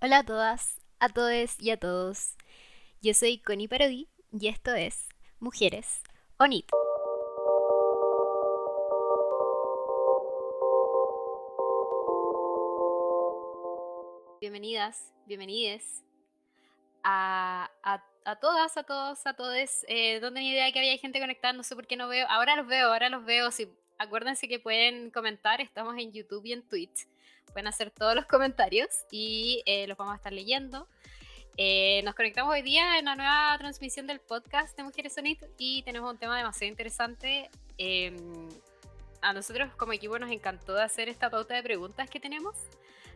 Hola a todas, a todos y a todos. Yo soy Connie Parodi y esto es Mujeres ONIT. Bienvenidas, bienvenides a, todas, a todos, a todos. Eh, no tenía idea de que había gente conectada, no sé por qué no veo. Ahora los veo, ahora los veo. Si, acuérdense que pueden comentar, estamos en YouTube y en Twitch pueden hacer todos los comentarios y eh, los vamos a estar leyendo. Eh, nos conectamos hoy día en la nueva transmisión del podcast de Mujeres Sonit y tenemos un tema demasiado interesante. Em, a nosotros como equipo nos encantó hacer esta pauta de preguntas que tenemos,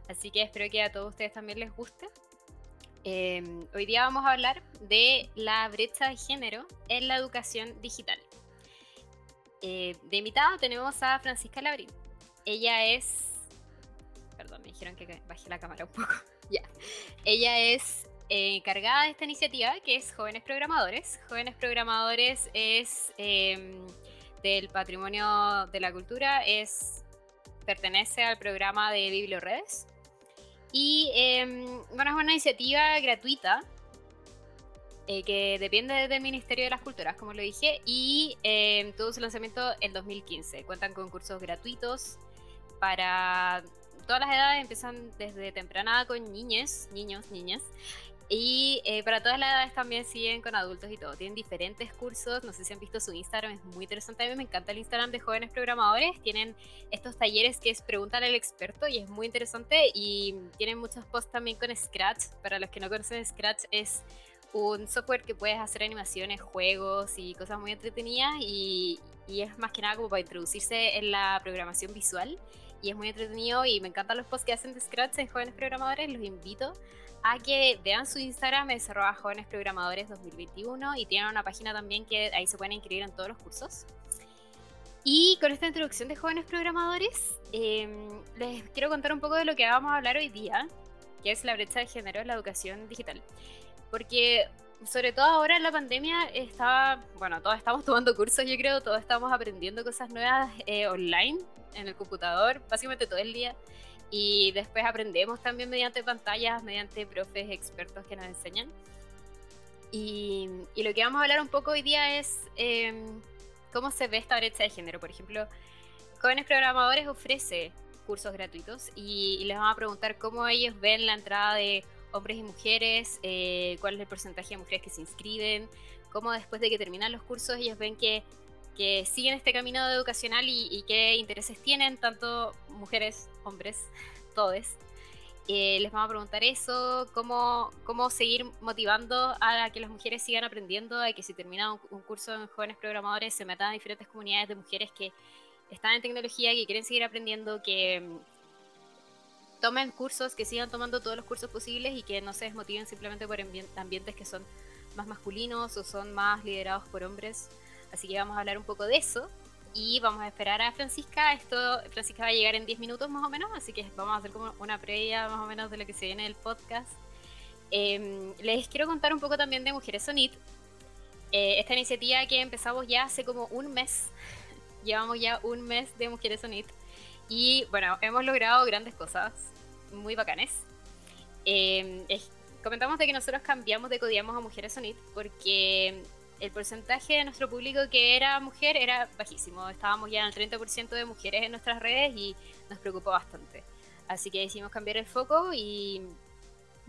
así que espero que a todos ustedes también les guste. Em, hoy día vamos a hablar de la brecha de género en la educación digital. Eh, de invitado tenemos a Francisca Labrín. Ella es perdón, me dijeron que bajé la cámara un poco. ya. Ella es eh, encargada de esta iniciativa, que es Jóvenes Programadores. Jóvenes Programadores es em, del patrimonio de la cultura, es pertenece al programa de Biblioredes. Y em, bueno, es una iniciativa gratuita eh, que depende del Ministerio de las Culturas, como lo dije, y em, tuvo su lanzamiento en 2015. Cuentan con cursos gratuitos para todas las edades empiezan desde temprana con niñas, niños, niñas. Y eh, para todas las edades también siguen con adultos y todo. Tienen diferentes cursos. No sé si han visto su Instagram, es muy interesante. A mí me encanta el Instagram de jóvenes programadores. Tienen estos talleres que es Preguntar al experto y es muy interesante. Y tienen muchos posts también con Scratch. Para los que no conocen, Scratch es un software que puedes hacer animaciones, juegos y cosas muy entretenidas. Y, es más que nada como para introducirse en la programación visual y es muy entretenido y me encantan los posts que hacen de Scratch en Jóvenes Programadores. Los invito a que vean su Instagram, es Jóvenes Programadores 2021 y tienen una página también que ahí se pueden inscribir en todos los cursos. Y con esta introducción de Jóvenes Programadores, em, les quiero contar un poco de lo que vamos a hablar hoy día, que es la brecha de género en la educación digital. Porque sobre todo ahora en la pandemia estaba, bueno, todos estamos tomando cursos, yo creo, todos estamos aprendiendo cosas nuevas eh, online, en el computador, básicamente todo el día. Y después aprendemos también mediante pantallas, mediante profes expertos que nos enseñan. Y, y lo que vamos a hablar un poco hoy día es em, cómo se ve esta brecha de género. Por ejemplo, Jóvenes Programadores ofrece cursos gratuitos y, y les vamos a preguntar cómo ellos ven la entrada de hombres y mujeres, eh, cuál es el porcentaje de mujeres que se inscriben, cómo después de que terminan los cursos ellos ven que, que siguen este camino educacional y, qué intereses tienen, tanto mujeres, hombres, todos. Eh, les vamos a preguntar eso, cómo, cómo seguir motivando a que las mujeres sigan aprendiendo, a que si terminan un, curso en jóvenes programadores se metan a diferentes comunidades de mujeres que están en tecnología, que quieren seguir aprendiendo, que, tomen cursos, que sigan tomando todos los cursos posibles y que no se desmotiven simplemente por ambientes que son más masculinos o son más liderados por hombres. Así que vamos a hablar un poco de eso y vamos a esperar a Francisca. Esto, Francisca va a llegar en 10 minutos más o menos, así que vamos a hacer como una previa más o menos de lo que se viene del podcast. Em, les quiero contar un poco también de Mujeres Sonit. Eh, esta iniciativa que empezamos ya hace como un mes. Llevamos ya un mes de Mujeres Sonit. Y bueno, hemos logrado grandes cosas muy bacanes. Em, comentamos de que nosotros cambiamos de Codiamos a Mujeres Sonit porque el porcentaje de nuestro público que era mujer era bajísimo. Estábamos ya en el 30% de mujeres en nuestras redes y nos preocupó bastante. Así que decidimos cambiar el foco y,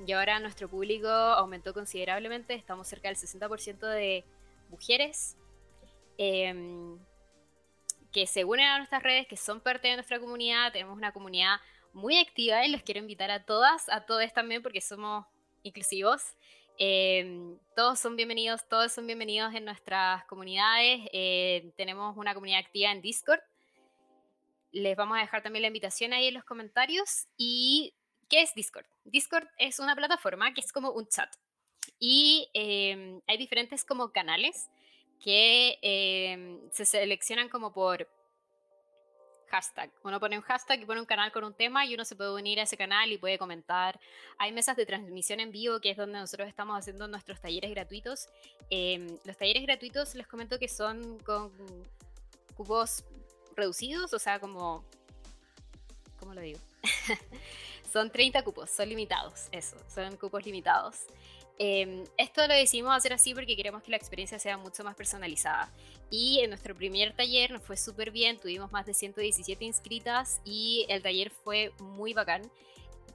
y ahora nuestro público aumentó considerablemente. Estamos cerca del 60% de mujeres em, que se unen a nuestras redes, que son parte de nuestra comunidad. Tenemos una comunidad muy activa y los quiero invitar a todas, a todos también, porque somos inclusivos. Em, todos son bienvenidos, todos son bienvenidos en nuestras comunidades. Eh, tenemos una comunidad activa en Discord. Les vamos a dejar también la invitación ahí en los comentarios. ¿Y qué es Discord? Discord es una plataforma que es como un chat. Y em, hay diferentes como canales que em, se seleccionan como por hashtag. Uno pone un hashtag y pone un canal con un tema y uno se puede unir a ese canal y puede comentar. Hay mesas de transmisión en vivo, que es donde nosotros estamos haciendo nuestros talleres gratuitos. Em, los talleres gratuitos les comento que son con cubos reducidos, o sea, como... ¿Cómo lo digo? son 30 cupos, son limitados, eso, son cupos limitados. Em, esto lo decidimos hacer así porque queremos que la experiencia sea mucho más personalizada. Y en nuestro primer taller nos fue súper bien, tuvimos más de 117 inscritas y el taller fue muy bacán.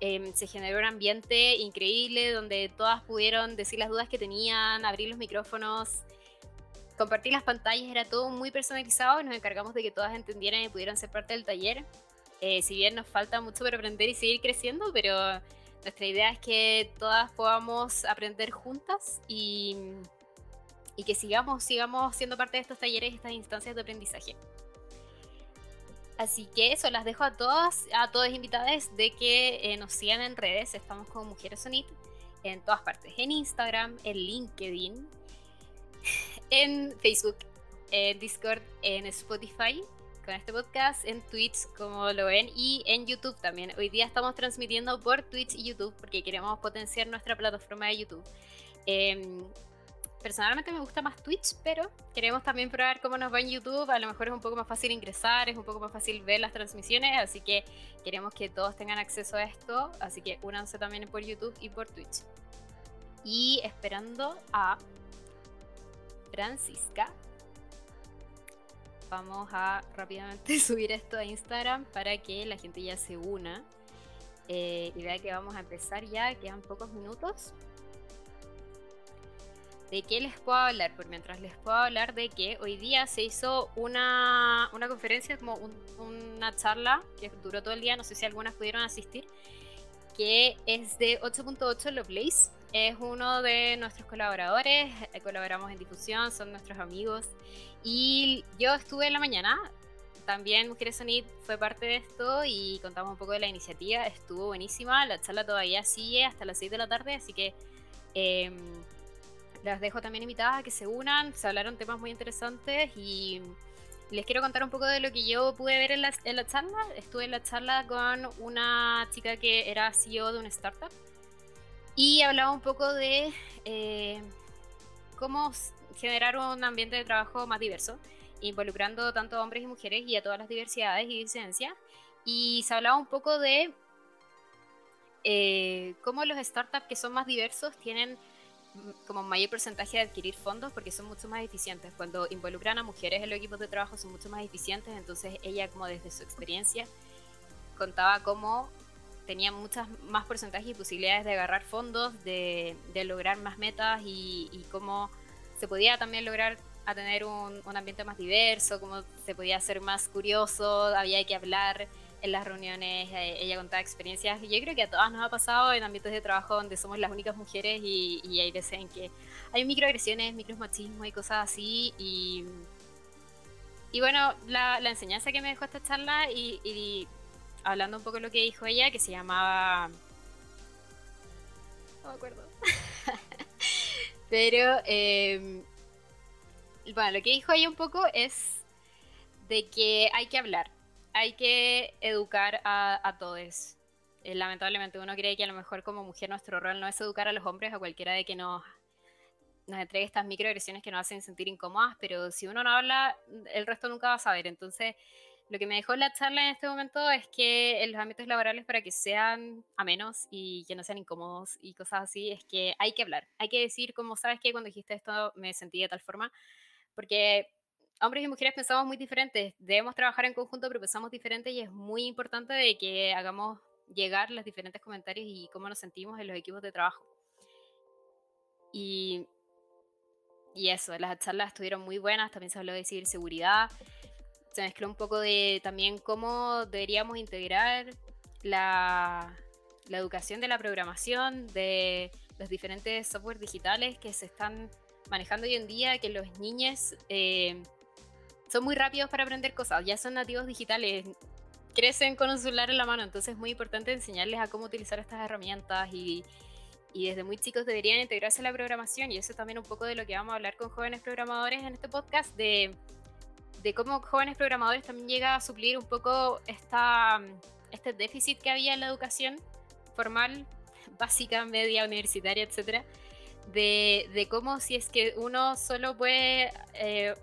Em, se generó un ambiente increíble donde todas pudieron decir las dudas que tenían, abrir los micrófonos, compartir las pantallas, era todo muy personalizado nos encargamos de que todas entendieran y pudieran ser parte del taller. Eh, si bien nos falta mucho para aprender y seguir creciendo, pero nuestra idea es que todas podamos aprender juntas y, que sigamos, sigamos siendo parte de estos talleres estas instancias de aprendizaje. Así que eso, las dejo a todas, a todas invitadas de que eh, nos sigan en redes. Estamos con Mujeres Sonit en todas partes, en Instagram, en LinkedIn, en Facebook, en Discord, en Spotify con este podcast, en Twitch, como lo ven, y en YouTube también. Hoy día estamos transmitiendo por Twitch y YouTube porque queremos potenciar nuestra plataforma de YouTube. Em, personalmente me gusta más Twitch, pero queremos también probar cómo nos va en YouTube. A lo mejor es un poco más fácil ingresar, es un poco más fácil ver las transmisiones, así que queremos que todos tengan acceso a esto. Así que únanse también por YouTube y por Twitch. Y esperando a Francisca vamos a rápidamente subir esto a Instagram para que la gente ya se una eh, y vea que vamos a empezar ya, quedan pocos minutos. ¿De qué les puedo hablar? Por mientras les puedo hablar de que hoy día se hizo una, una conferencia, como una charla que duró todo el día, no sé si algunas pudieron asistir, que es de 8.8 Lovelace. Es uno de nuestros colaboradores, eh, colaboramos en difusión, son nuestros amigos y yo estuve en la mañana, también Mujeres Sonit fue parte de esto y contamos un poco de la iniciativa, estuvo buenísima, la charla todavía sigue hasta las 6 de la tarde, así que eh, las dejo también invitadas a que se unan, se hablaron temas muy interesantes y les quiero contar un poco de lo que yo pude ver en la, en la charla. Estuve en la charla con una chica que era CEO de una startup y hablaba un poco de eh, cómo generar un ambiente de trabajo más diverso, involucrando tanto hombres y mujeres y a todas las diversidades y disidencias. Y se hablaba un poco de eh, cómo los startups que son más diversos tienen como mayor porcentaje de adquirir fondos porque son mucho más eficientes. Cuando involucran a mujeres en los equipos de trabajo son mucho más eficientes, entonces ella como desde su experiencia contaba cómo tenía muchas más porcentajes y posibilidades de agarrar fondos, de, lograr más metas y, y cómo se podía también lograr a tener un, ambiente más diverso, como se podía ser más curioso, había que hablar en las reuniones, eh, ella contaba experiencias, y yo creo que a todas nos ha pasado en ambientes de trabajo donde somos las únicas mujeres y, hay veces en que hay microagresiones, micromachismo y cosas así, y, y bueno, la, enseñanza que me dejó esta charla y, hablando un poco de lo que dijo ella, que se llamaba... No me acuerdo. Pero, em, bueno, lo que dijo ella un poco es de que hay que hablar, hay que educar a, todos. Eh, lamentablemente uno cree que a lo mejor como mujer nuestro rol no es educar a los hombres, a cualquiera de que nos, nos entregue estas microagresiones que nos hacen sentir incómodas, pero si uno no habla, el resto nunca va a saber. Entonces, lo que me dejó la charla en este momento es que en los ámbitos laborales para que sean amenos y que no sean incómodos y cosas así, es que hay que hablar, hay que decir como sabes que cuando dijiste esto me sentí de tal forma, porque hombres y mujeres pensamos muy diferentes, debemos trabajar en conjunto pero pensamos diferentes y es muy importante de que hagamos llegar los diferentes comentarios y cómo nos sentimos en los equipos de trabajo. Y, y eso, las charlas estuvieron muy buenas, también se habló de ciberseguridad se mezcló un poco de también cómo deberíamos integrar la, la educación de la programación, de los diferentes software digitales que se están manejando hoy en día, que los niños eh, son muy rápidos para aprender cosas, ya son nativos digitales, crecen con un celular en la mano, entonces es muy importante enseñarles a cómo utilizar estas herramientas y, y desde muy chicos deberían integrarse a la programación y eso es también un poco de lo que vamos a hablar con jóvenes programadores en este podcast, de de cómo jóvenes programadores también llega a suplir un poco esta, este déficit que había en la educación formal, básica, media, universitaria, etcétera, de, de, cómo si es que uno solo puede eh,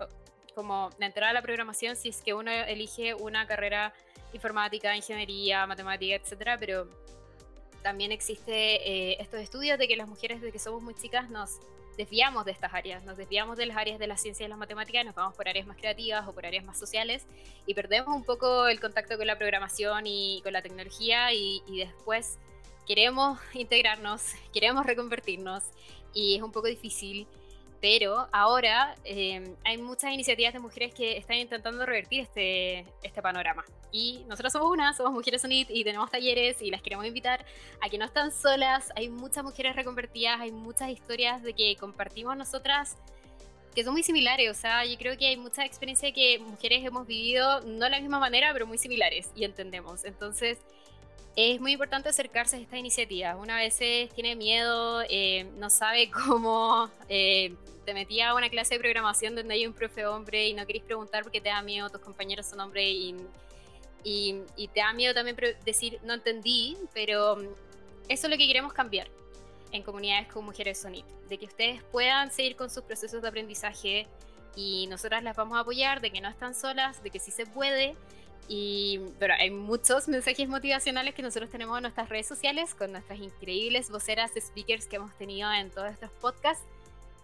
como entrar a la programación si es que uno elige una carrera informática, ingeniería, matemática, etcétera, pero también existe eh, estos estudios de que las mujeres desde que somos muy chicas nos desviamos de estas áreas, nos desviamos de las áreas de la ciencia y las matemáticas, nos vamos por áreas más creativas o por áreas más sociales y perdemos un poco el contacto con la programación y con la tecnología y, y después queremos integrarnos, queremos reconvertirnos y es un poco difícil pero ahora em, hay muchas iniciativas de mujeres que están intentando revertir este, este panorama. Y nosotros somos una, somos Mujeres Unit y tenemos talleres y las queremos invitar a que no están solas. Hay muchas mujeres reconvertidas, hay muchas historias de que compartimos nosotras que son muy similares. O sea, yo creo que hay mucha experiencia que mujeres hemos vivido, no de la misma manera, pero muy similares y entendemos. Entonces, es muy importante acercarse a esta iniciativa. Una vez tiene miedo, eh, no sabe cómo, eh, te metía a una clase de programación donde hay un profe hombre y no querés preguntar porque te da miedo, tus compañeros son hombres y, y, te da miedo también decir no entendí, pero mm, eso es lo que queremos cambiar en comunidades con mujeres Sonit, de que ustedes puedan seguir con sus procesos de aprendizaje y nosotras las vamos a apoyar, de que no están solas, de que sí se puede y pero hay muchos mensajes motivacionales que nosotros tenemos en nuestras redes sociales con nuestras increíbles voceras, speakers que hemos tenido en todos estos podcasts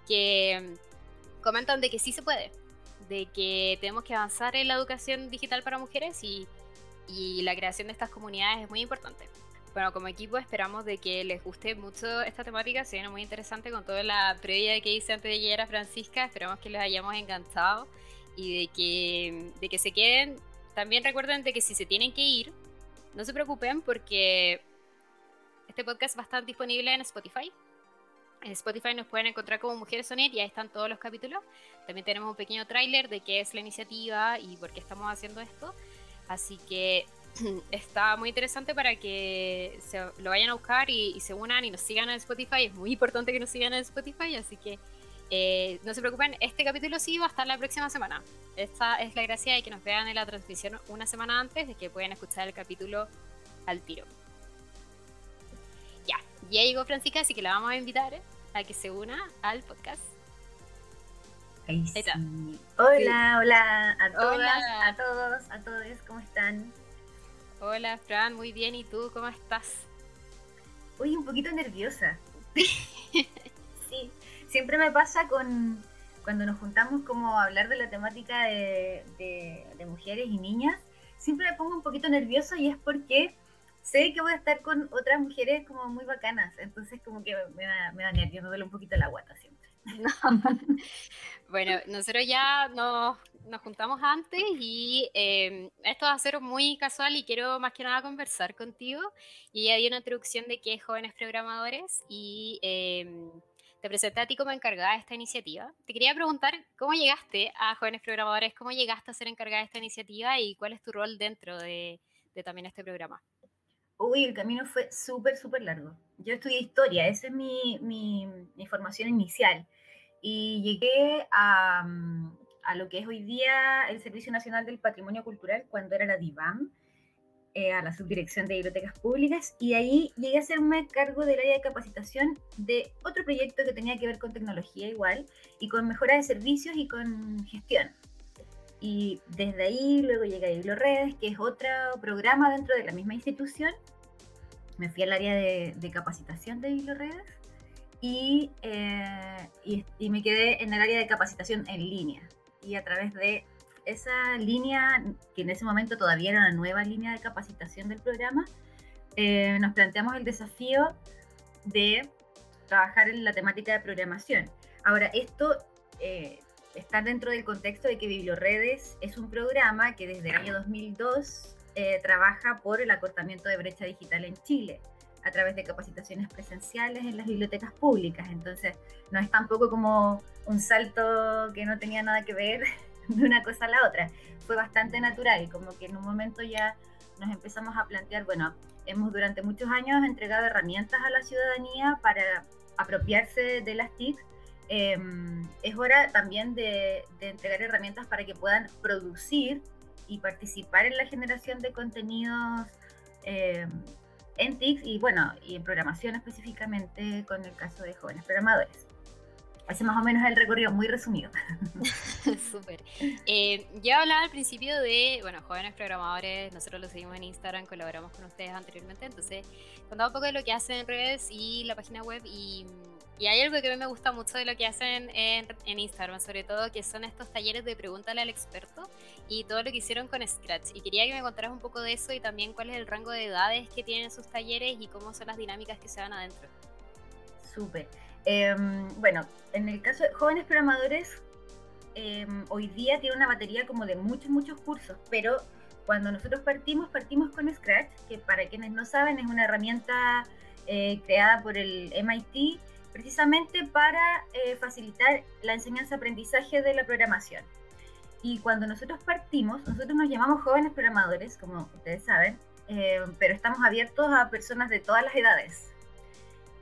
que comentan de que sí se puede, de que tenemos que avanzar en la educación digital para mujeres y, y la creación de estas comunidades es muy importante. Bueno, como equipo esperamos de que les guste mucho esta temática, se viene muy interesante con toda la previa que hice antes de llegar a Francisca, esperamos que les hayamos encantado y de que, de que se queden también recuerden de que si se tienen que ir, no se preocupen porque este podcast va a estar disponible en Spotify. En Spotify nos pueden encontrar como Mujeres Sonet y ahí están todos los capítulos. También tenemos un pequeño tráiler de qué es la iniciativa y por qué estamos haciendo esto. Así que está muy interesante para que se lo vayan a buscar y, se unan y nos sigan en Spotify. Es muy importante que nos sigan en Spotify, así que eh, no se preocupen, este capítulo sí va a estar la próxima semana. Esta es la gracia de que nos vean en la transmisión una semana antes de que puedan escuchar el capítulo al tiro. Ya, ya llegó Francisca, así que la vamos a invitar a que se una al podcast. Ahí sí. Hola, hola a todas, a todos, a todos, ¿cómo están? Hola, Fran, muy bien, ¿y tú cómo estás? Uy, un poquito nerviosa. sí, siempre me pasa con cuando nos juntamos como a hablar de la temática de, mujeres y niñas, siempre me pongo un poquito nerviosa y es porque sé que voy a estar con otras mujeres como muy bacanas, entonces como que me da, me da nervios, me duele un poquito la guata siempre. bueno, nosotros ya nos, nos juntamos antes y em, esto va a ser muy casual y quiero más que nada conversar contigo. Y ya di una introducción de qué es Jóvenes Programadores y... Eh, te presenté a ti como encargada de esta iniciativa. Te quería preguntar cómo llegaste a Jóvenes Programadores, cómo llegaste a ser encargada de esta iniciativa y cuál es tu rol dentro de, también este programa. Uy, el camino fue súper, súper largo. Yo estudié historia, esa es mi, mi, mi formación inicial. Y llegué a, a, lo que es hoy día el Servicio Nacional del Patrimonio Cultural cuando era la DIVAM eh, a la subdirección de bibliotecas públicas y ahí llegué a hacerme cargo del área de capacitación de otro proyecto que tenía que ver con tecnología igual y con mejora de servicios y con gestión. Y desde ahí luego llegué a Biblioredes, que es otro programa dentro de la misma institución. Me fui al área de, capacitación de Biblioredes y, eh, y, y me quedé en el área de capacitación en línea. Y a través de esa línea, que en ese momento todavía era una nueva línea de capacitación del programa, eh, nos planteamos el desafío de trabajar en la temática de programación. Ahora, esto eh, está dentro del contexto de que Biblioredes es un programa que desde el año 2002 eh, trabaja por el acortamiento de brecha digital en Chile a través de capacitaciones presenciales en las bibliotecas públicas. Entonces, no es tampoco como un salto que no tenía nada que ver de una cosa a la otra. Fue bastante natural, como que en un momento ya nos empezamos a plantear, bueno, hemos durante muchos años entregado herramientas a la ciudadanía para apropiarse de las TIC. Em, es hora también de, entregar herramientas para que puedan producir y participar en la generación de contenidos em, en TIC y bueno, y en programación específicamente con el caso de jóvenes programadores. Ese más o menos es el recorrido, muy resumido. Súper. Eh, yo hablaba al principio de, bueno, jóvenes programadores, nosotros lo seguimos en Instagram, colaboramos con ustedes anteriormente, entonces contaba un poco de lo que hacen en redes y la página web y, hay algo que a mí me gusta mucho de lo que hacen en, en, Instagram, sobre todo que son estos talleres de pregúntale al experto y todo lo que hicieron con Scratch. Y quería que me contaras un poco de eso y también cuál es el rango de edades que tienen sus talleres y cómo son las dinámicas que se dan adentro. Súper. Em, bueno, en el caso de jóvenes programadores, em, hoy día tiene una batería como de muchos, muchos cursos, pero cuando nosotros partimos, partimos con Scratch, que para quienes no saben es una herramienta eh, creada por el MIT precisamente para eh, facilitar la enseñanza-aprendizaje de la programación. Y cuando nosotros partimos, nosotros nos llamamos jóvenes programadores, como ustedes saben, eh, pero estamos abiertos a personas de todas las edades.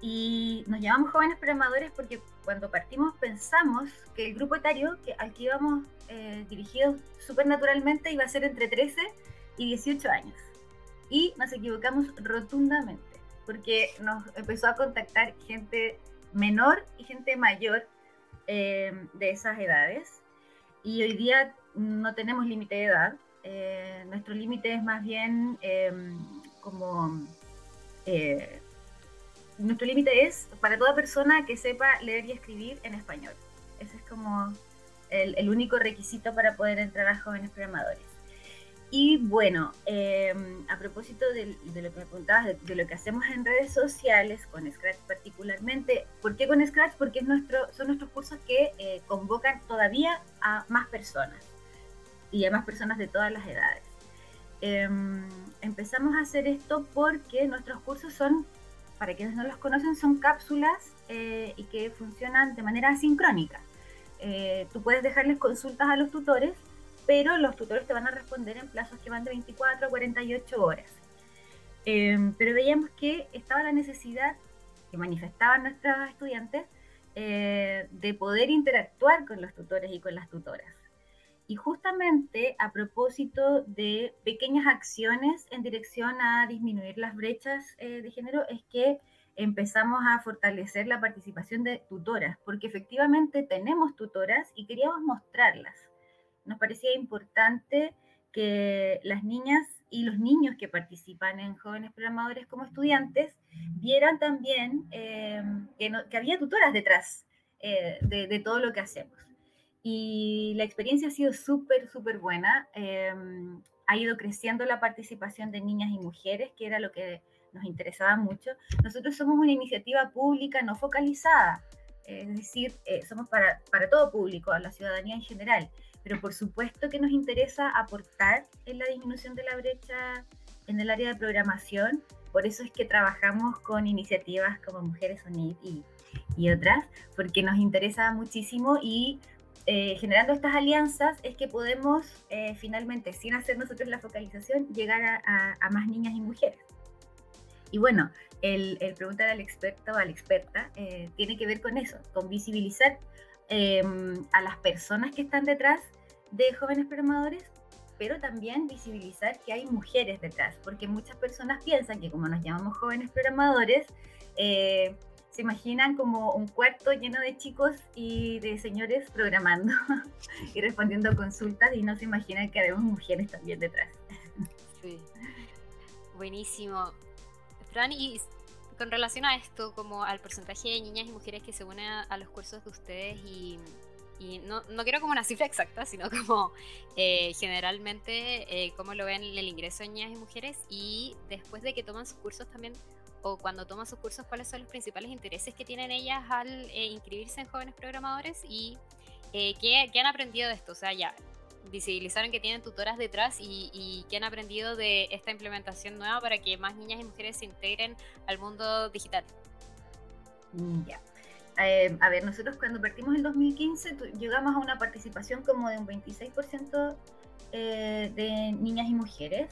Y nos llamamos jóvenes programadores porque cuando partimos pensamos que el grupo etario al que íbamos eh, dirigidos súper naturalmente iba a ser entre 13 y 18 años. Y nos equivocamos rotundamente porque nos empezó a contactar gente menor y gente mayor eh, de esas edades. Y hoy día no tenemos límite de edad. Eh, nuestro límite es más bien em, como eh, nuestro límite es para toda persona que sepa leer y escribir en español. Ese es como el, único requisito para poder entrar a jóvenes programadores. Y bueno, em, a propósito de, lo que me preguntabas, de, lo que hacemos en redes sociales, con Scratch particularmente, ¿por qué con Scratch? Porque es nuestro, son nuestros cursos que eh, convocan todavía a más personas y a más personas de todas las edades. Em, empezamos a hacer esto porque nuestros cursos son para quienes no los conocen, son cápsulas eh, y que funcionan de manera asincrónica. Eh, tú puedes dejarles consultas a los tutores, pero los tutores te van a responder en plazos que van de 24 a 48 horas. Eh, pero veíamos que estaba la necesidad que manifestaban nuestros estudiantes de poder interactuar con los tutores y con las tutoras. Y justamente a propósito de pequeñas acciones en dirección a disminuir las brechas eh, de género, es que empezamos a fortalecer la participación de tutoras, porque efectivamente tenemos tutoras y queríamos mostrarlas. Nos parecía importante que las niñas y los niños que participan en jóvenes programadores como estudiantes vieran también eh, que, había tutoras detrás eh, de todo lo que hacemos y la experiencia ha sido súper, súper buena. Em, ha ido creciendo la participación de niñas y mujeres, que era lo que nos interesaba mucho. Nosotros somos una iniciativa pública no focalizada, es decir, eh, somos para, para todo público, a la ciudadanía en general, pero por supuesto que nos interesa aportar en la disminución de la brecha en el área de programación, por eso es que trabajamos con iniciativas como Mujeres Unid y, y otras, porque nos interesa muchísimo y eh, generando estas alianzas es que podemos eh, finalmente, sin hacer nosotros la focalización, llegar a, más niñas y mujeres. Y bueno, el, preguntar al experto o a la experta eh, tiene que ver con eso, con visibilizar a las personas que están detrás de jóvenes programadores, pero también visibilizar que hay mujeres detrás, porque muchas personas piensan que como nos llamamos jóvenes programadores, se imaginan como un cuarto lleno de chicos y de señores programando y respondiendo consultas y no se imaginan que haremos mujeres también detrás. Sí. Buenísimo. Fran, y con relación a esto, como al porcentaje de niñas y mujeres que se unen a, los cursos de ustedes y, no, no, quiero como una cifra exacta, sino como eh, generalmente eh, cómo lo ven el ingreso de niñas y mujeres y después de que toman sus cursos también o cuando toman sus cursos, cuáles son los principales intereses que tienen ellas al eh, inscribirse en jóvenes programadores y eh, ¿qué, han aprendido de esto. O sea, ya visibilizaron que tienen tutoras detrás y, qué han aprendido de esta implementación nueva para que más niñas y mujeres se integren al mundo digital. Mm, ya. Eh, a ver, nosotros cuando partimos en 2015 llegamos a una participación como de un 26% de niñas y mujeres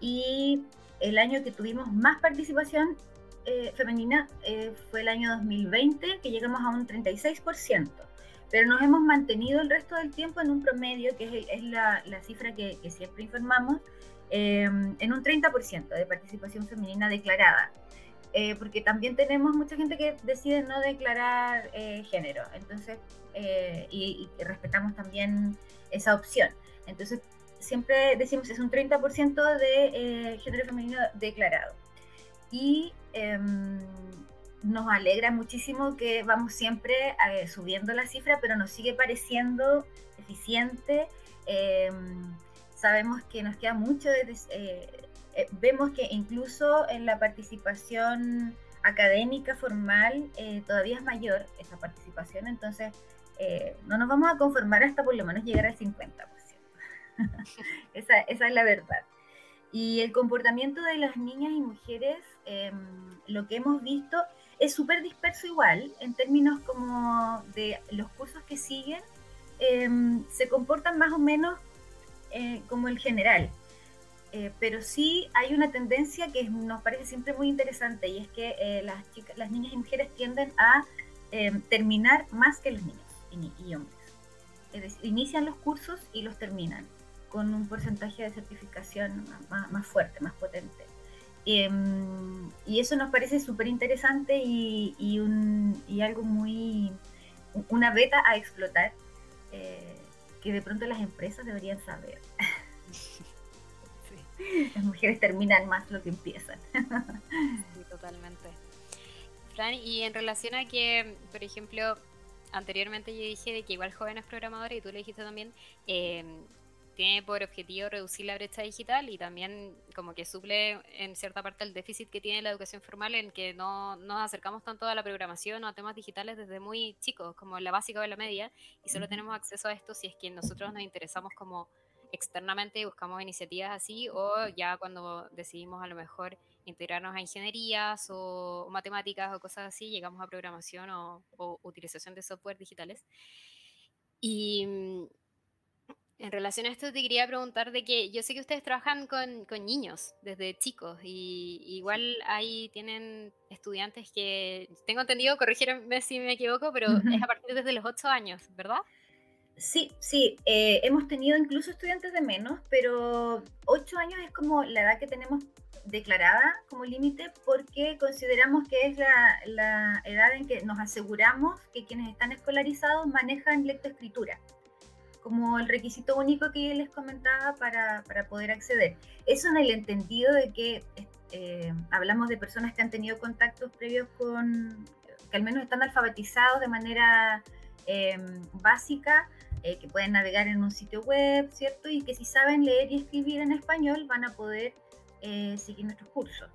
y el año que tuvimos más participación eh, femenina eh, fue el año 2020, que llegamos a un 36%, pero nos hemos mantenido el resto del tiempo en un promedio, que es, la, cifra que, siempre informamos, eh, en un 30% de participación femenina declarada. eh, porque también tenemos mucha gente que decide no declarar eh, género, entonces, eh, y, respetamos también esa opción. Entonces, siempre decimos es un 30% de género femenino declarado. Y em, nos alegra muchísimo que vamos siempre subiendo la cifra, pero nos sigue pareciendo eficiente. Em, sabemos que nos queda mucho eh, vemos que incluso en la participación académica formal eh, todavía es mayor esa participación, entonces eh, no nos vamos a conformar hasta por lo menos llegar al 50%. esa, es la verdad. Y el comportamiento de las niñas y mujeres, em, lo que hemos visto, es súper disperso igual, en términos como de los cursos que siguen, em, se comportan más o menos como el general. Eh, pero sí hay una tendencia que nos parece siempre muy interesante y es que eh, las, chicas, las niñas y mujeres tienden a eh, terminar más que los niños y, hombres. Inician los cursos y los terminan con un porcentaje de certificación más, fuerte, más potente. Em, y eso nos parece súper interesante y, y, algo muy, una beta a explotar que de pronto las empresas deberían saber. Las mujeres terminan más lo que empiezan. Sí, totalmente. Fran, y en relación a que, por ejemplo, anteriormente yo dije de que igual jóvenes programadores, y tú lo dijiste también, eh, tiene por objetivo reducir la brecha digital y también como que suple en cierta parte el déficit que tiene la educación formal en que no nos acercamos tanto a la programación o a temas digitales desde muy chicos, como la básica o la media, y solo tenemos acceso a esto si es que nosotros nos interesamos como externamente buscamos iniciativas así o ya cuando decidimos a lo mejor integrarnos a ingenierías o, matemáticas o cosas así, llegamos a programación o, utilización de software digitales. Y mm, en relación a esto te quería preguntar de que yo sé que ustedes trabajan con, con niños desde chicos y igual ahí tienen estudiantes que, tengo entendido, corrígeme si me equivoco, pero es a partir desde los 8 años, ¿verdad? Sí, sí, eh, hemos tenido incluso estudiantes de menos, pero ocho años es como la edad que tenemos declarada como límite porque consideramos que es la, edad en que nos aseguramos que quienes están escolarizados manejan lectoescritura como el requisito único que les comentaba para, poder acceder. Eso en el entendido de que eh, hablamos de personas que han tenido contactos previos con, que al menos están alfabetizados de manera eh, básica eh, que pueden navegar en un sitio web, ¿cierto? Y que si saben leer y escribir en español van a poder eh, seguir nuestros cursos.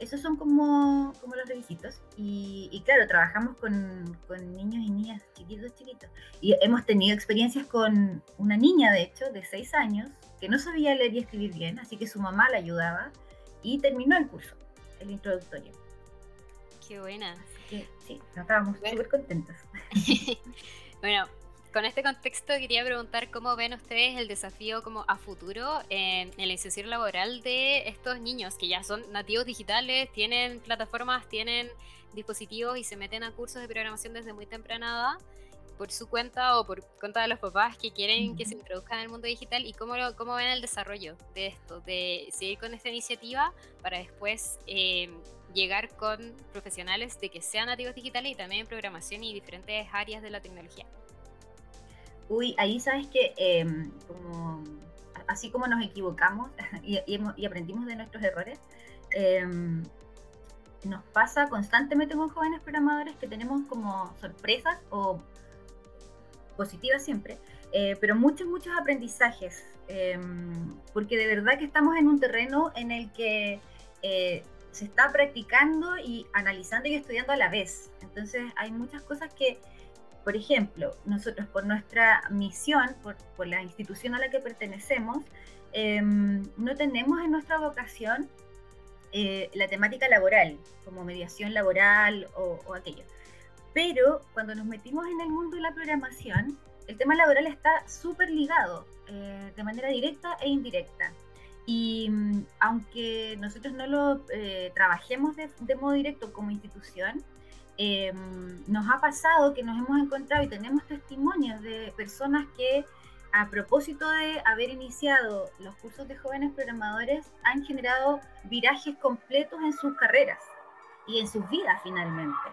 Esos son como, como los requisitos. Y, claro, trabajamos con, con, niños y niñas chiquitos, chiquitos. Y hemos tenido experiencias con una niña, de hecho, de 6 años, que no sabía leer y escribir bien, así que su mamá la ayudaba y terminó el curso, el introductorio. Qué buena. sí, estábamos súper contentos. bueno, con este contexto quería preguntar cómo ven ustedes el desafío como a futuro en, la inserción laboral de estos niños que ya son nativos digitales, tienen plataformas, tienen dispositivos y se meten a cursos de programación desde muy temprana edad por su cuenta o por cuenta de los papás que quieren que se introduzcan en el mundo digital y cómo, cómo ven el desarrollo de esto, de seguir con esta iniciativa para después eh, llegar con profesionales de que sean nativos digitales y también en programación y diferentes áreas de la tecnología. Uy, ahí sabes que em, como, así como nos equivocamos y, aprendimos de nuestros errores, em, nos pasa constantemente con jóvenes programadores que tenemos como sorpresas o positivas siempre, eh, pero muchos, muchos aprendizajes, em, porque de verdad que estamos en un terreno en el que eh, se está practicando y analizando y estudiando a la vez. Entonces hay muchas cosas que por ejemplo, nosotros por nuestra misión, por, la institución a la que pertenecemos, em, no tenemos en nuestra vocación eh, la temática laboral, como mediación laboral o, aquello. Pero cuando nos metimos en el mundo de la programación, el tema laboral está súper ligado eh, de manera directa e indirecta. Y mm, aunque nosotros no lo eh, trabajemos de, modo directo como institución, Em, nos ha pasado que nos hemos encontrado y tenemos testimonios de personas que a propósito de haber iniciado los cursos de jóvenes programadores han generado virajes completos en sus carreras. y en sus vidas finalmente.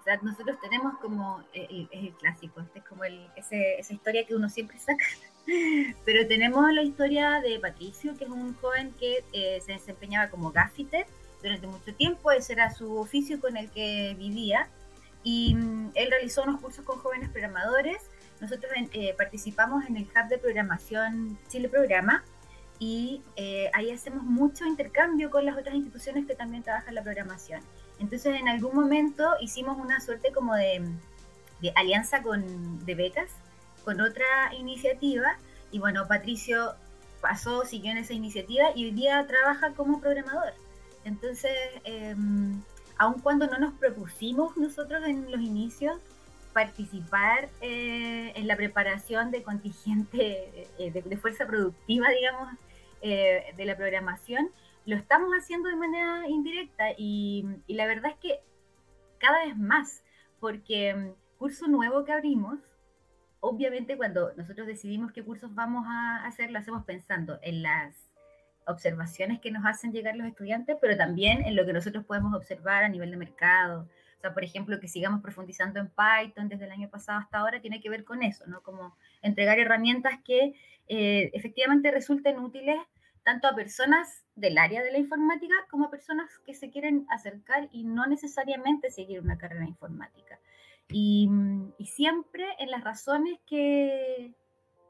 O sea, nosotros tenemos como, eh, es el clásico, este es como el, esa historia que uno siempre saca, pero tenemos la historia de Patricio, que es un joven que eh, se desempeñaba como gaffiter durante mucho tiempo, ese era su oficio con el que vivía, y mm, él realizó unos cursos con jóvenes programadores, nosotros eh, participamos en el Hub de Programación Chile Programa, y ahí hacemos mucho intercambio con las otras instituciones que también trabajan la programación. Entonces en algún momento hicimos una suerte como de, alianza con, de becas con otra iniciativa y bueno, Patricio pasó, siguió en esa iniciativa y hoy día trabaja como programador. Entonces, em, aun cuando no nos propusimos nosotros en los inicios participar eh, en la preparación de contingente eh, de, fuerza productiva, digamos, eh, de la programación, lo estamos haciendo de manera indirecta y, la verdad es que cada vez más, porque mm, curso nuevo que abrimos, obviamente cuando nosotros decidimos qué cursos vamos a hacer, lo hacemos pensando en las observaciones que nos hacen llegar los estudiantes, pero también en lo que nosotros podemos observar a nivel de mercado. O sea, por ejemplo, que sigamos profundizando en Python desde el año pasado hasta ahora tiene que ver con eso, ¿no? Como entregar herramientas que eh, efectivamente resulten útiles tanto a personas del área de la informática como a personas que se quieren acercar y no necesariamente seguir una carrera informática. Y, siempre en las razones que,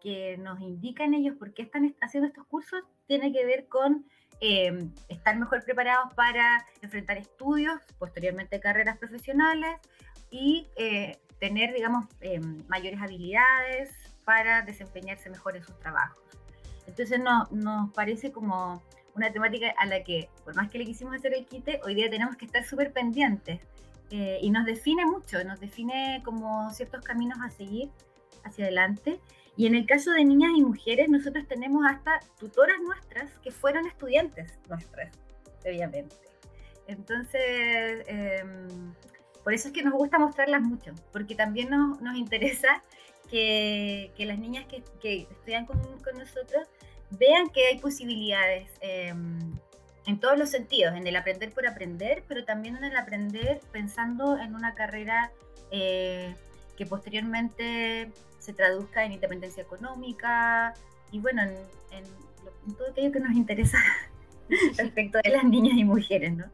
que, nos indican ellos por qué están haciendo estos cursos tiene que ver con em, estar mejor preparados para enfrentar estudios, posteriormente carreras profesionales y eh, tener, digamos, em, mayores habilidades para desempeñarse mejor en sus trabajos. Entonces no, nos parece como una temática a la que, por más que le quisimos hacer el quite, hoy día tenemos que estar súper pendientes. Eh, y nos define mucho, nos define como ciertos caminos a seguir hacia adelante. Y en el caso de niñas y mujeres, nosotros tenemos hasta tutoras nuestras que fueron estudiantes nuestras, previamente. Entonces, em, por eso es que nos gusta mostrarlas mucho, porque también nos, nos interesa que, que, las niñas que, que estudian con, con nosotros vean que hay posibilidades em, en todos los sentidos, en el aprender por aprender, pero también en el aprender pensando en una carrera eh, que posteriormente se traduzca en independencia económica y bueno, en, todo aquello que nos interesa respecto de las niñas y mujeres, ¿no?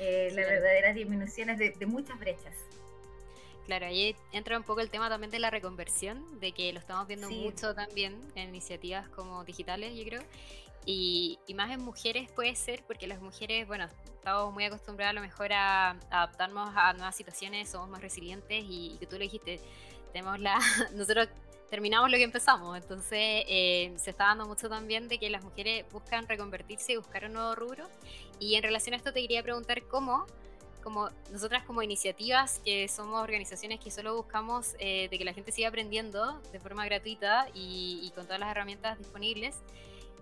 Eh, las verdaderas disminuciones de muchas brechas. Claro, ahí entra un poco el tema también de la reconversión, de que lo estamos viendo mucho también en iniciativas como digitales, yo creo. Y, más en mujeres puede ser, porque las mujeres, bueno, estamos muy acostumbradas a lo mejor a, adaptarnos a nuevas situaciones, somos más resilientes y, que tú lo dijiste, tenemos la, nosotros terminamos lo que empezamos, entonces eh, se está dando mucho también de que las mujeres buscan reconvertirse y buscar un nuevo rubro. Y en relación a esto te quería preguntar cómo como nosotras como iniciativas, que somos organizaciones que solo buscamos eh, de que la gente siga aprendiendo de forma gratuita y, con todas las herramientas disponibles,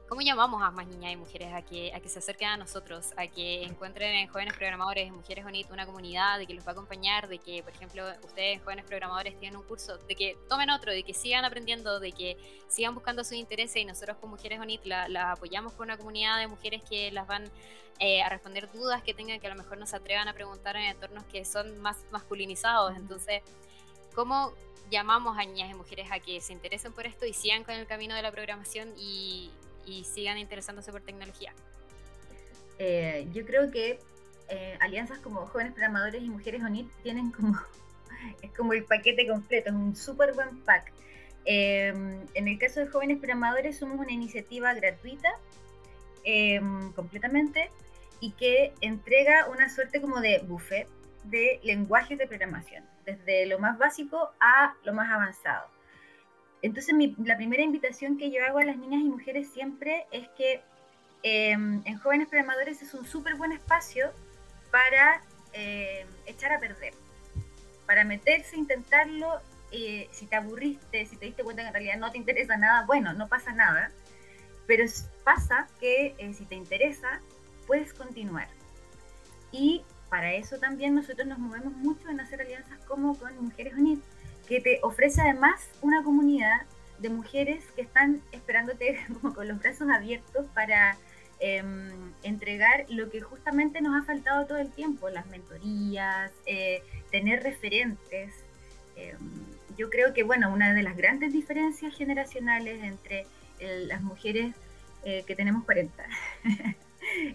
¿Cómo llamamos a más niñas y mujeres a que, a que se acerquen a nosotros, a que encuentren en Jóvenes Programadores, Mujeres ONIT, una comunidad de que los va a acompañar, de que, por ejemplo, ustedes, Jóvenes Programadores, tienen un curso, de que tomen otro, de que sigan aprendiendo, de que sigan buscando sus intereses. Y nosotros con Mujeres ONIT las la apoyamos con una comunidad de mujeres que las van eh, a responder dudas que tengan, que a lo mejor no se atrevan a preguntar en entornos que son más masculinizados. Entonces, ¿cómo llamamos a niñas y mujeres a que se interesen por esto y sigan con el camino de la programación y, y sigan interesándose por tecnología? Eh, yo creo que eh, alianzas como Jóvenes Programadores y Mujeres ONIT tienen como, es como el paquete completo, es un súper buen pack. Em, en el caso de Jóvenes Programadores somos una iniciativa gratuita em, completamente y que entrega una suerte como de buffet de lenguajes de programación, desde lo más básico a lo más avanzado. Entonces, la primera invitación que yo hago a las niñas y mujeres siempre es que em, en Jóvenes Programadores es un súper buen espacio para em, echar a perder, para meterse, intentarlo. Eh, si te aburriste, si te diste cuenta que en realidad no te interesa nada, bueno, no pasa nada. Pero pasa que eh, si te interesa, puedes continuar. Y para eso también nosotros nos movemos mucho en hacer alianzas como con Mujeres Unidas que te ofrece además una comunidad de mujeres que están esperándote con los brazos abiertos para em, entregar lo que justamente nos ha faltado todo el tiempo, las mentorías, eh, tener referentes. Em, yo creo que, bueno, una de las grandes diferencias generacionales entre las mujeres eh, que tenemos 40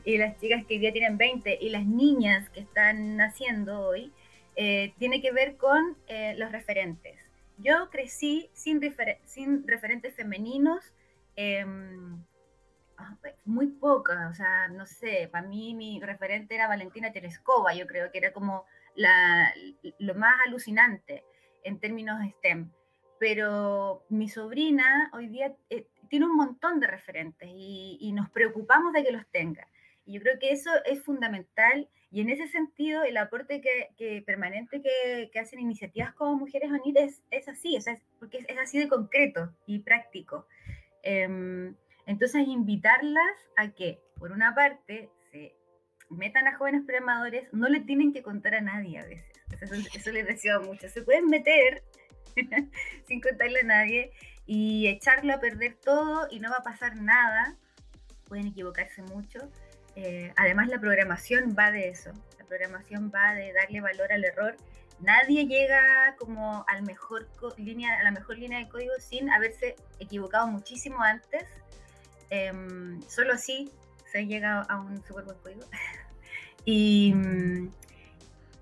y las chicas que ya tienen 20 y las niñas que están naciendo hoy, eh, tiene que ver con eh, los referentes. Yo crecí sin, sin referentes femeninos, em, ah, muy pocas, o sea, no sé, para mí mi referente era Valentina Tereskova, yo creo que era como la, lo más alucinante en términos STEM. Pero mi sobrina hoy día eh, tiene un montón de referentes y, y nos preocupamos de que los tenga. Y yo creo que eso es fundamental y en ese sentido el aporte que, permanente que, que, hacen iniciativas como Mujeres Unidas es, así, o sea, es, porque es, así de concreto y práctico. Em, entonces invitarlas a que, por una parte, se metan a jóvenes programadores, no le tienen que contar a nadie a veces. Eso, eso les deseo mucho. Se pueden meter sin contarle a nadie y echarlo a perder todo y no va a pasar nada. Pueden equivocarse mucho eh, además, la programación va de eso. La programación va de darle valor al error. Nadie llega como al mejor línea, a la mejor línea de código sin haberse equivocado muchísimo antes. Em, solo así se llega a un super buen código. y,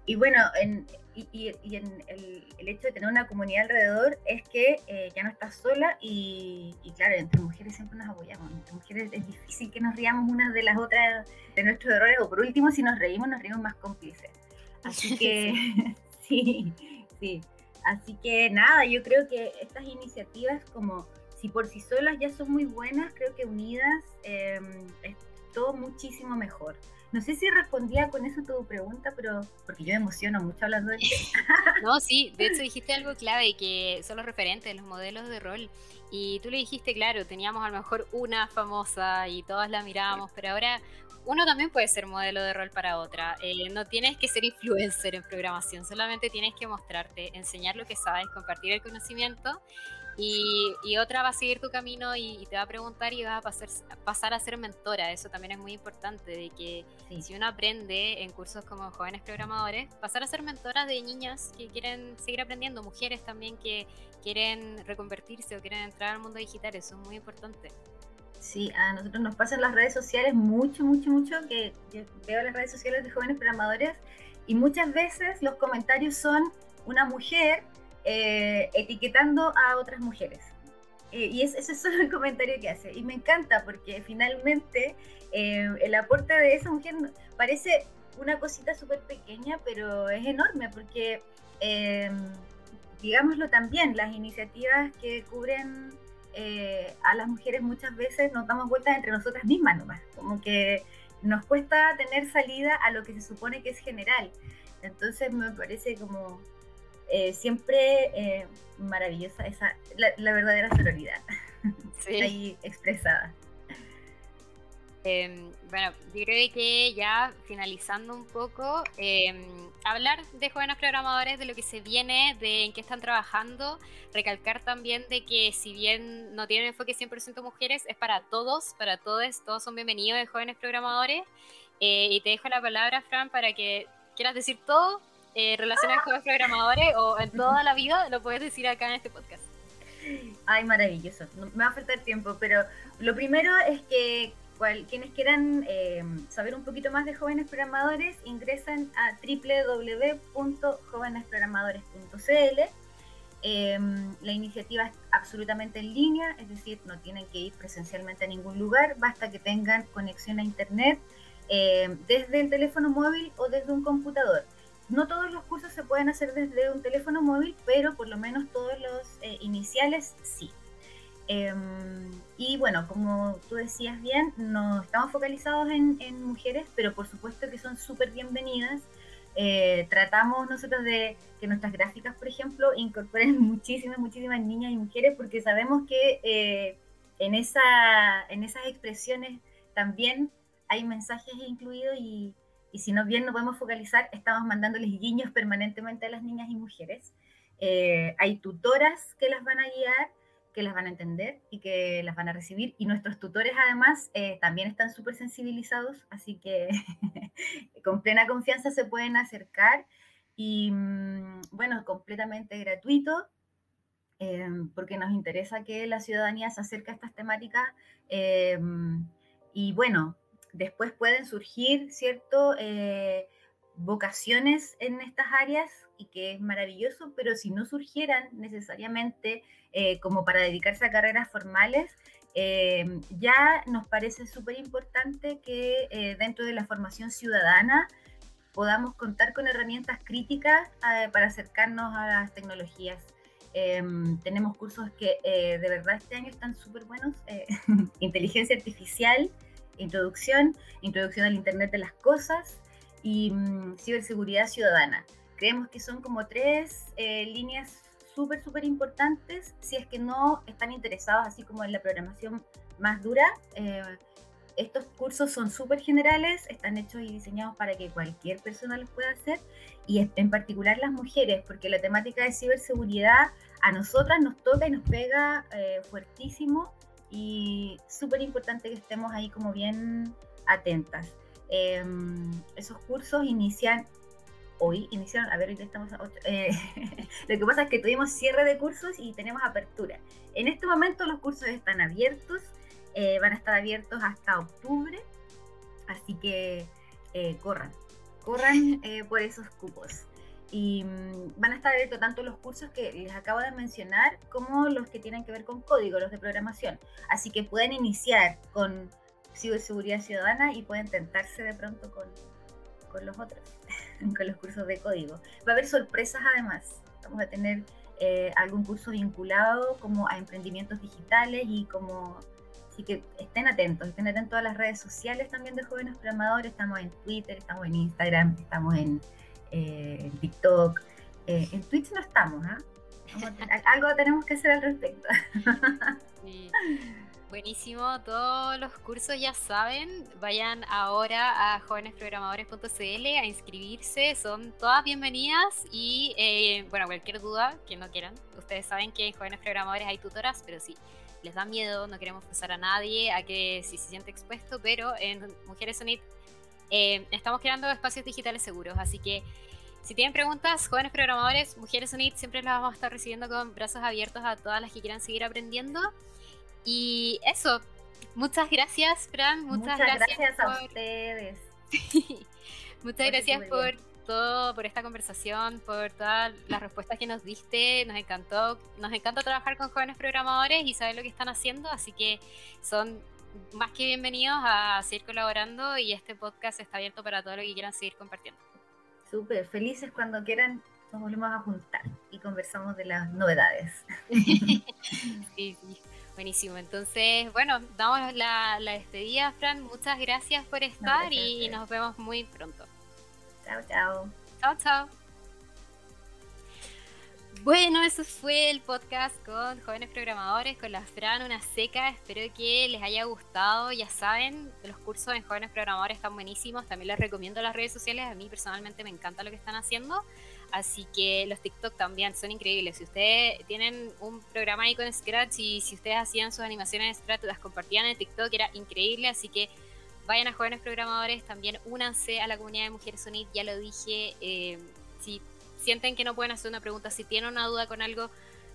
y bueno, en, y, en el, hecho de tener una comunidad alrededor es que eh, ya no estás sola y, claro, entre mujeres siempre nos apoyamos. Entre mujeres es difícil que nos riamos unas de las otras de nuestros errores o por último si nos reímos nos reímos más cómplices. Así que sí, sí. Así que nada, yo creo que estas iniciativas como si por sí solas ya son muy buenas, creo que unidas eh, todo muchísimo mejor. No sé si respondía con eso tu pregunta, pero porque yo me emociono mucho hablando de esto. no, sí, de hecho dijiste algo clave, que son los referentes, los modelos de rol. Y tú le dijiste, claro, teníamos a lo mejor una famosa y todas la mirábamos, pero ahora uno también puede ser modelo de rol para otra. Eh, no tienes que ser influencer en programación, solamente tienes que mostrarte, enseñar lo que sabes, compartir el conocimiento y, otra va a seguir tu camino y, te va a preguntar y vas a pasar, pasar, a ser mentora. Eso también es muy importante, de que si uno aprende en cursos como jóvenes programadores, pasar a ser mentora de niñas que quieren seguir aprendiendo, mujeres también que quieren reconvertirse o quieren entrar al mundo digital. Eso es muy importante. Sí, a nosotros nos pasan las redes sociales mucho, mucho, mucho, que yo veo las redes sociales de jóvenes programadores y muchas veces los comentarios son una mujer eh, etiquetando a otras mujeres. Eh, y ese es solo el comentario que hace. Y me encanta porque finalmente eh, el aporte de esa mujer parece una cosita súper pequeña, pero es enorme porque, digámoslo también, las iniciativas que cubren a las mujeres muchas veces nos damos vueltas entre nosotras mismas nomás. Como que nos cuesta tener salida a lo que se supone que es general. Entonces me parece como eh, siempre eh, maravillosa esa, la, verdadera sororidad ahí expresada. Em, bueno, yo creo que ya finalizando un poco, em, hablar de jóvenes programadores, de lo que se viene, de en qué están trabajando, recalcar también de que si bien no tienen enfoque 100% mujeres, es para todos, para todos, todos son bienvenidos de jóvenes programadores. Eh, y te dejo la palabra, Fran, para que quieras decir todo eh, relacionadas con programadores o en toda la vida, lo puedes decir acá en este podcast. Ay, maravilloso. Me va a faltar tiempo, pero lo primero es que quienes quieran eh, saber un poquito más de jóvenes programadores, ingresan a www.jovenesprogramadores.cl. Em, la iniciativa es absolutamente en línea, es decir, no tienen que ir presencialmente a ningún lugar, basta que tengan conexión a Internet eh, desde el teléfono móvil o desde un computador. No todos los cursos se pueden hacer desde un teléfono móvil, pero por lo menos todos los eh, iniciales sí. Em, y bueno, como tú decías bien, no estamos focalizados en, mujeres, pero por supuesto que son súper bienvenidas. Eh, tratamos nosotros de que nuestras gráficas, por ejemplo, incorporen muchísimas, muchísimas niñas y mujeres, porque sabemos que eh, en, esa, en esas expresiones también hay mensajes incluidos y, y si no bien no podemos focalizar, estamos mandándoles guiños permanentemente a las niñas y mujeres. Eh, hay tutoras que las van a guiar, que las van a entender y que las van a recibir. Y nuestros tutores además eh, también están súper sensibilizados, así que con plena confianza se pueden acercar y mm, bueno, completamente gratuito. Em, porque nos interesa que la ciudadanía se acerque a estas temáticas em, y bueno, después pueden surgir, ¿cierto? Eh, vocaciones en estas áreas y que es maravilloso, pero si no surgieran necesariamente eh, como para dedicarse a carreras formales, eh, ya nos parece súper importante que dentro de la formación ciudadana podamos contar con herramientas críticas para acercarnos a las tecnologías. tenemos cursos que de verdad este año están súper buenos. inteligencia artificial, introducción, introducción al Internet de las Cosas y mm, ciberseguridad ciudadana. Creemos que son como tres líneas súper, súper importantes si es que no están interesados, así como en la programación más dura. Eh, estos cursos son súper generales, están hechos y diseñados para que cualquier persona los pueda hacer y en particular las mujeres, porque la temática de ciberseguridad a nosotras nos toca y nos pega eh, fuertísimo y súper importante que estemos ahí como bien atentas. Em, esos cursos inician hoy iniciaron, a ver, hoy estamos a eh, lo que pasa es que tuvimos cierre de cursos y tenemos apertura. En este momento los cursos están abiertos, eh, van a estar abiertos hasta octubre, así que eh, corran, corran por esos cupos. Y mm, van a estar abiertos tanto los cursos que les acabo de mencionar como los que tienen que ver con código, los de programación. Así que pueden iniciar con ciberseguridad ciudadana y pueden tentarse de pronto con, con los otros. con los cursos de código. Va a haber sorpresas además. Vamos a tener eh, algún curso vinculado como a emprendimientos digitales y como... Así que estén atentos, estén atentos a las redes sociales también de jóvenes programadores. Estamos en Twitter, estamos en Instagram, estamos en, eh, TikTok. Eh, en Twitch no estamos, ¿ah? algo tenemos que hacer al respecto. Buenísimo, todos los cursos ya saben, vayan ahora a jovenesprogramadores.cl a inscribirse, son todas bienvenidas y eh, bueno, cualquier duda que no quieran, ustedes saben que en Jóvenes Programadores hay tutoras, pero sí, les da miedo, no queremos forzar a nadie a que si se siente expuesto, pero en Mujeres Unit eh, estamos creando espacios digitales seguros, así que si tienen preguntas, jóvenes programadores, Mujeres Unit, siempre las vamos a estar recibiendo con brazos abiertos a todas las que quieran seguir aprendiendo. Y eso, muchas gracias, Fran. Muchas, gracias, a ustedes. muchas gracias por todo, por esta conversación, por todas las respuestas que nos diste. Nos encantó, nos encanta trabajar con jóvenes programadores y saber lo que están haciendo, así que son más que bienvenidos a seguir colaborando y este podcast está abierto para todo lo que quieran seguir compartiendo. Súper, felices cuando quieran nos volvemos a juntar y conversamos de las novedades. sí, sí. Buenísimo, entonces, bueno, damos la, despedida, Fran. Muchas gracias por estar y, nos vemos muy pronto. Chao, chao. Chao, chao. Bueno, eso fue el podcast con jóvenes programadores, con la Fran, una seca. Espero que les haya gustado. Ya saben, los cursos en jóvenes programadores están buenísimos. También les recomiendo las redes sociales. A mí personalmente me encanta lo que están haciendo. Así que los TikTok también son increíbles. Si ustedes tienen un programa ahí con Scratch y si ustedes hacían sus animaciones en Scratch, las compartían en TikTok, era increíble. Así que vayan a jóvenes programadores, también únanse a la comunidad de Mujeres Unid, ya lo dije. Eh, si sienten que no pueden hacer una pregunta, si tienen una duda con algo,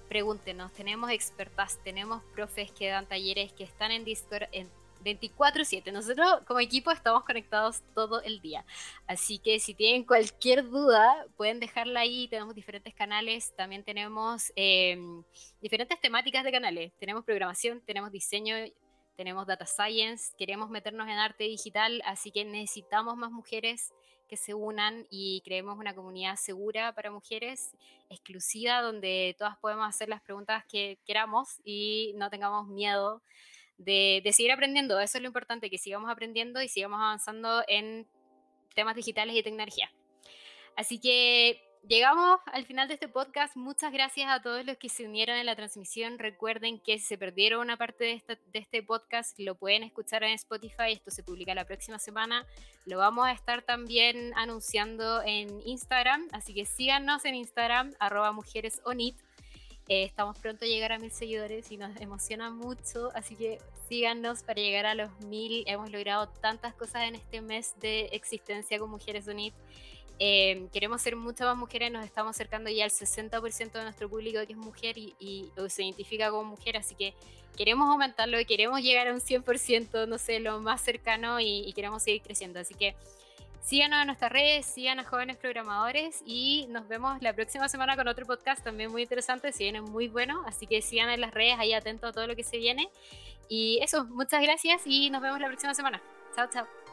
pregúntenos. Tenemos expertas, tenemos profes que dan talleres, que están en Discord, en 24/7. Nosotros como equipo estamos conectados todo el día. Así que si tienen cualquier duda, pueden dejarla ahí. Tenemos diferentes canales. También tenemos em, diferentes temáticas de canales. Tenemos programación, tenemos diseño, tenemos data science. Queremos meternos en arte digital. Así que necesitamos más mujeres se unan y creemos una comunidad segura para mujeres, exclusiva, donde todas podemos hacer las preguntas que queramos y no tengamos miedo de, seguir aprendiendo. Eso es lo importante, que sigamos aprendiendo y sigamos avanzando en temas digitales y tecnología. Así que llegamos al final de este podcast. Muchas gracias a todos los que se unieron en la transmisión. Recuerden que si se perdieron una parte de, de, este podcast, lo pueden escuchar en Spotify. Esto se publica la próxima semana. Lo vamos a estar también anunciando en Instagram. Así que síganos en Instagram, arroba mujeresonit. Eh, estamos pronto a llegar a mil seguidores y nos emociona mucho, así que síganos para llegar a los mil. Hemos logrado tantas cosas en este mes de existencia con Mujeres Unit. Eh, queremos ser muchas más mujeres, nos estamos acercando ya al 60% de nuestro público que es mujer y, se identifica como mujer, así que queremos aumentarlo queremos llegar a un 100%, no sé, lo más cercano y, y queremos seguir creciendo. Así que Síganos en nuestras redes, sigan a jóvenes programadores y nos vemos la próxima semana con otro podcast también muy interesante, se viene muy bueno, así que sigan en las redes ahí atentos a todo lo que se viene. Y eso, muchas gracias y nos vemos la próxima semana. Chao, chao.